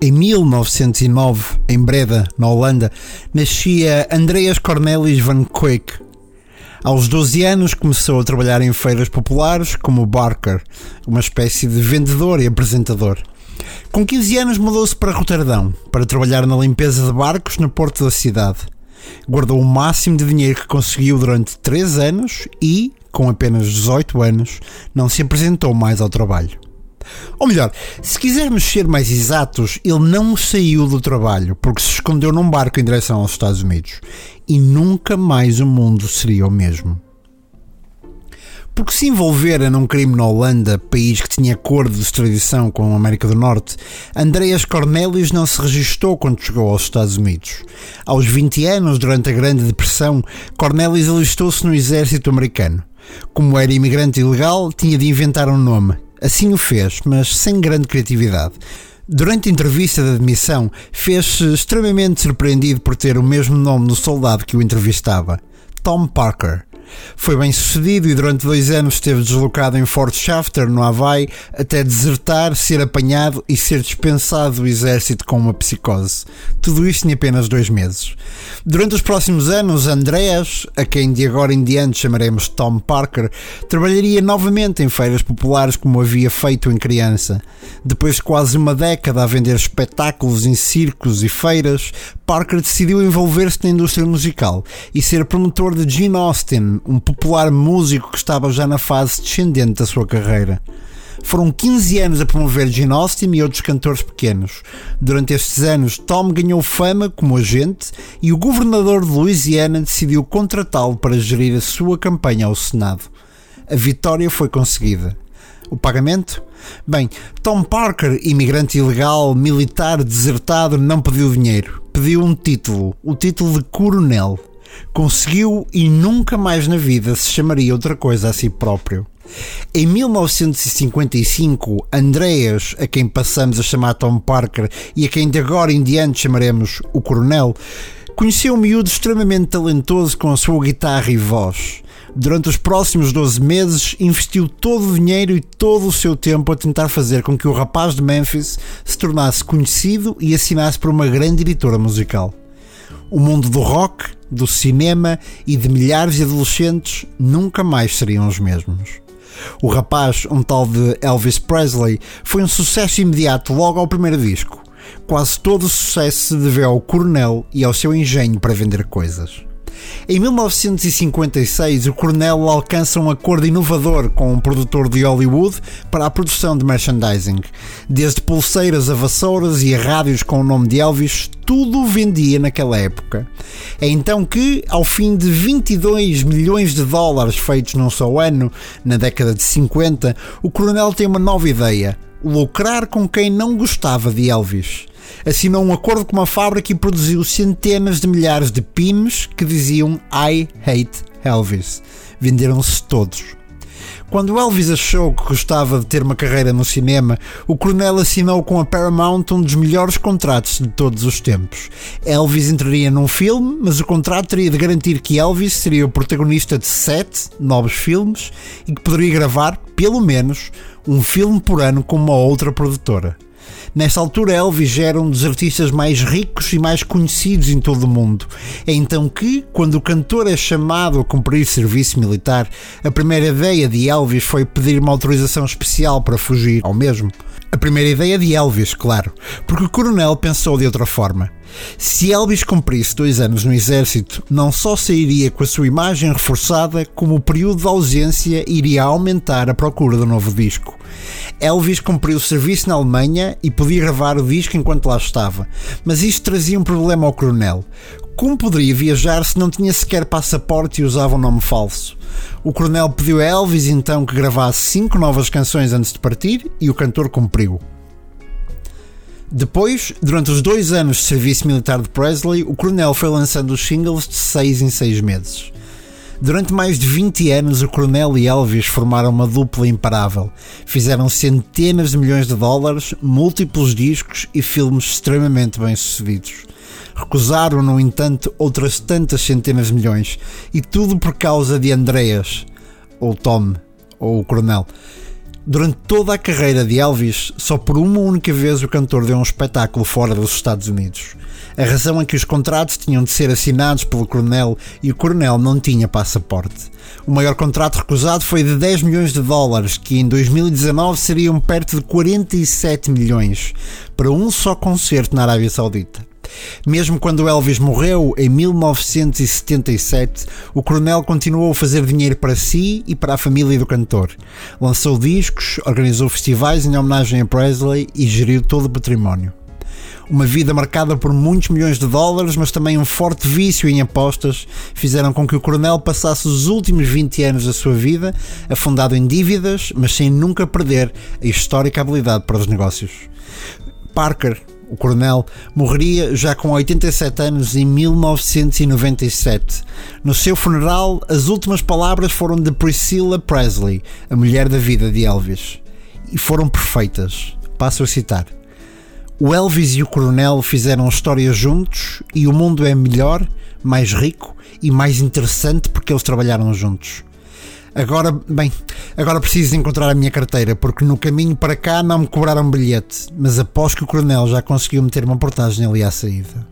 Em 1909, em Breda, na Holanda, nascia Andreas Cornelis van Queek. Aos 12 anos começou a trabalhar em feiras populares como Barker, uma espécie de vendedor e apresentador. Com 15 anos mudou-se para Roterdão para trabalhar na limpeza de barcos no porto da cidade. Guardou o máximo de dinheiro que conseguiu durante 3 anos e, com apenas 18 anos, não se apresentou mais ao trabalho. Ou melhor, se quisermos ser mais exatos, ele não saiu do trabalho porque se escondeu num barco em direção aos Estados Unidos e nunca mais o mundo seria o mesmo. Porque se envolvera num crime na Holanda, país que tinha acordo de extradição com a América do Norte, Andreas Cornelius não se registou quando chegou aos Estados Unidos. Aos 20 anos, durante a Grande Depressão, Cornelius alistou-se no exército americano. Como era imigrante ilegal, tinha de inventar um nome Assim o fez, mas sem grande criatividade. Durante a entrevista de admissão, fez-se extremamente surpreendido por ter o mesmo nome no soldado que o entrevistava: Tom Parker. Foi bem sucedido e durante dois anos esteve deslocado em Fort Shafter, no Havaí, até desertar, ser apanhado e ser dispensado do exército com uma psicose. Tudo isto em apenas dois meses. Durante os próximos anos, Andreas, a quem de agora em diante chamaremos Tom Parker, trabalharia novamente em feiras populares como havia feito em criança. Depois de quase uma década a vender espetáculos em circos e feiras, Parker decidiu envolver-se na indústria musical e ser promotor de Gene Austin, um popular músico que estava já na fase descendente da sua carreira. Foram 15 anos a promover Gene Austin e outros cantores pequenos. Durante estes anos, Tom ganhou fama como agente e o governador de Louisiana decidiu contratá-lo para gerir a sua campanha ao Senado. A vitória foi conseguida. O pagamento? Bem, Tom Parker, imigrante ilegal, militar, desertado, não pediu dinheiro. Pediu um título, o título de coronel. Conseguiu e nunca mais na vida se chamaria outra coisa a si próprio. Em 1955, Andreas, a quem passamos a chamar Tom Parker e a quem de agora em diante chamaremos o Coronel, conheceu um miúdo extremamente talentoso com a sua guitarra e voz. Durante os próximos 12 meses, investiu todo o dinheiro e todo o seu tempo a tentar fazer com que o rapaz de Memphis se tornasse conhecido e assinasse por uma grande editora musical. O mundo do rock, do cinema e de milhares de adolescentes nunca mais seriam os mesmos. O rapaz, um tal de Elvis Presley, foi um sucesso imediato logo ao primeiro disco. Quase todo o sucesso se deveu ao coronel e ao seu engenho para vender coisas. Em 1956, o Cornell alcança um acordo inovador com um produtor de Hollywood para a produção de merchandising. Desde pulseiras a vassouras e a rádios com o nome de Elvis, tudo vendia naquela época. É então que, ao fim de 22 milhões de dólares feitos num só ano, na década de 50, o Coronel tem uma nova ideia: lucrar com quem não gostava de Elvis assinou um acordo com uma fábrica e produziu centenas de milhares de pins que diziam I hate Elvis. Venderam-se todos. Quando Elvis achou que gostava de ter uma carreira no cinema, o coronel assinou com a Paramount um dos melhores contratos de todos os tempos. Elvis entraria num filme, mas o contrato teria de garantir que Elvis seria o protagonista de sete novos filmes e que poderia gravar, pelo menos, um filme por ano com uma outra produtora. Nesta altura, Elvis era um dos artistas mais ricos e mais conhecidos em todo o mundo. É então que, quando o cantor é chamado a cumprir serviço militar, a primeira ideia de Elvis foi pedir uma autorização especial para fugir ao mesmo. A primeira ideia de Elvis, claro, porque o coronel pensou de outra forma. Se Elvis cumprisse dois anos no exército, não só sairia com a sua imagem reforçada, como o período de ausência iria aumentar a procura do novo disco. Elvis cumpriu o serviço na Alemanha e podia gravar o disco enquanto lá estava, mas isto trazia um problema ao coronel. Como poderia viajar se não tinha sequer passaporte e usava um nome falso? O coronel pediu a Elvis então que gravasse cinco novas canções antes de partir e o cantor cumpriu. Depois, durante os dois anos de serviço militar de Presley, o coronel foi lançando os singles de seis em seis meses. Durante mais de 20 anos, o Coronel e Elvis formaram uma dupla imparável. Fizeram centenas de milhões de dólares, múltiplos discos e filmes extremamente bem-sucedidos. Recusaram, no entanto, outras tantas centenas de milhões, e tudo por causa de Andreas, ou Tom, ou o Coronel Durante toda a carreira de Elvis, só por uma única vez o cantor deu um espetáculo fora dos Estados Unidos. A razão é que os contratos tinham de ser assinados pelo coronel e o coronel não tinha passaporte. O maior contrato recusado foi de 10 milhões de dólares, que em 2019 seriam perto de 47 milhões, para um só concerto na Arábia Saudita. Mesmo quando Elvis morreu em 1977, o coronel continuou a fazer dinheiro para si e para a família do cantor. Lançou discos, organizou festivais em homenagem a Presley e geriu todo o património. Uma vida marcada por muitos milhões de dólares, mas também um forte vício em apostas, fizeram com que o coronel passasse os últimos 20 anos da sua vida afundado em dívidas, mas sem nunca perder a histórica habilidade para os negócios. Parker, o coronel, morreria já com 87 anos em 1997. No seu funeral, as últimas palavras foram de Priscilla Presley, a mulher da vida de Elvis. E foram perfeitas. Passo a citar. O Elvis e o Coronel fizeram história juntos e o mundo é melhor, mais rico e mais interessante porque eles trabalharam juntos. Agora, bem, agora preciso encontrar a minha carteira porque no caminho para cá não me cobraram bilhete, mas após que o Coronel já conseguiu meter uma portagem ali à saída.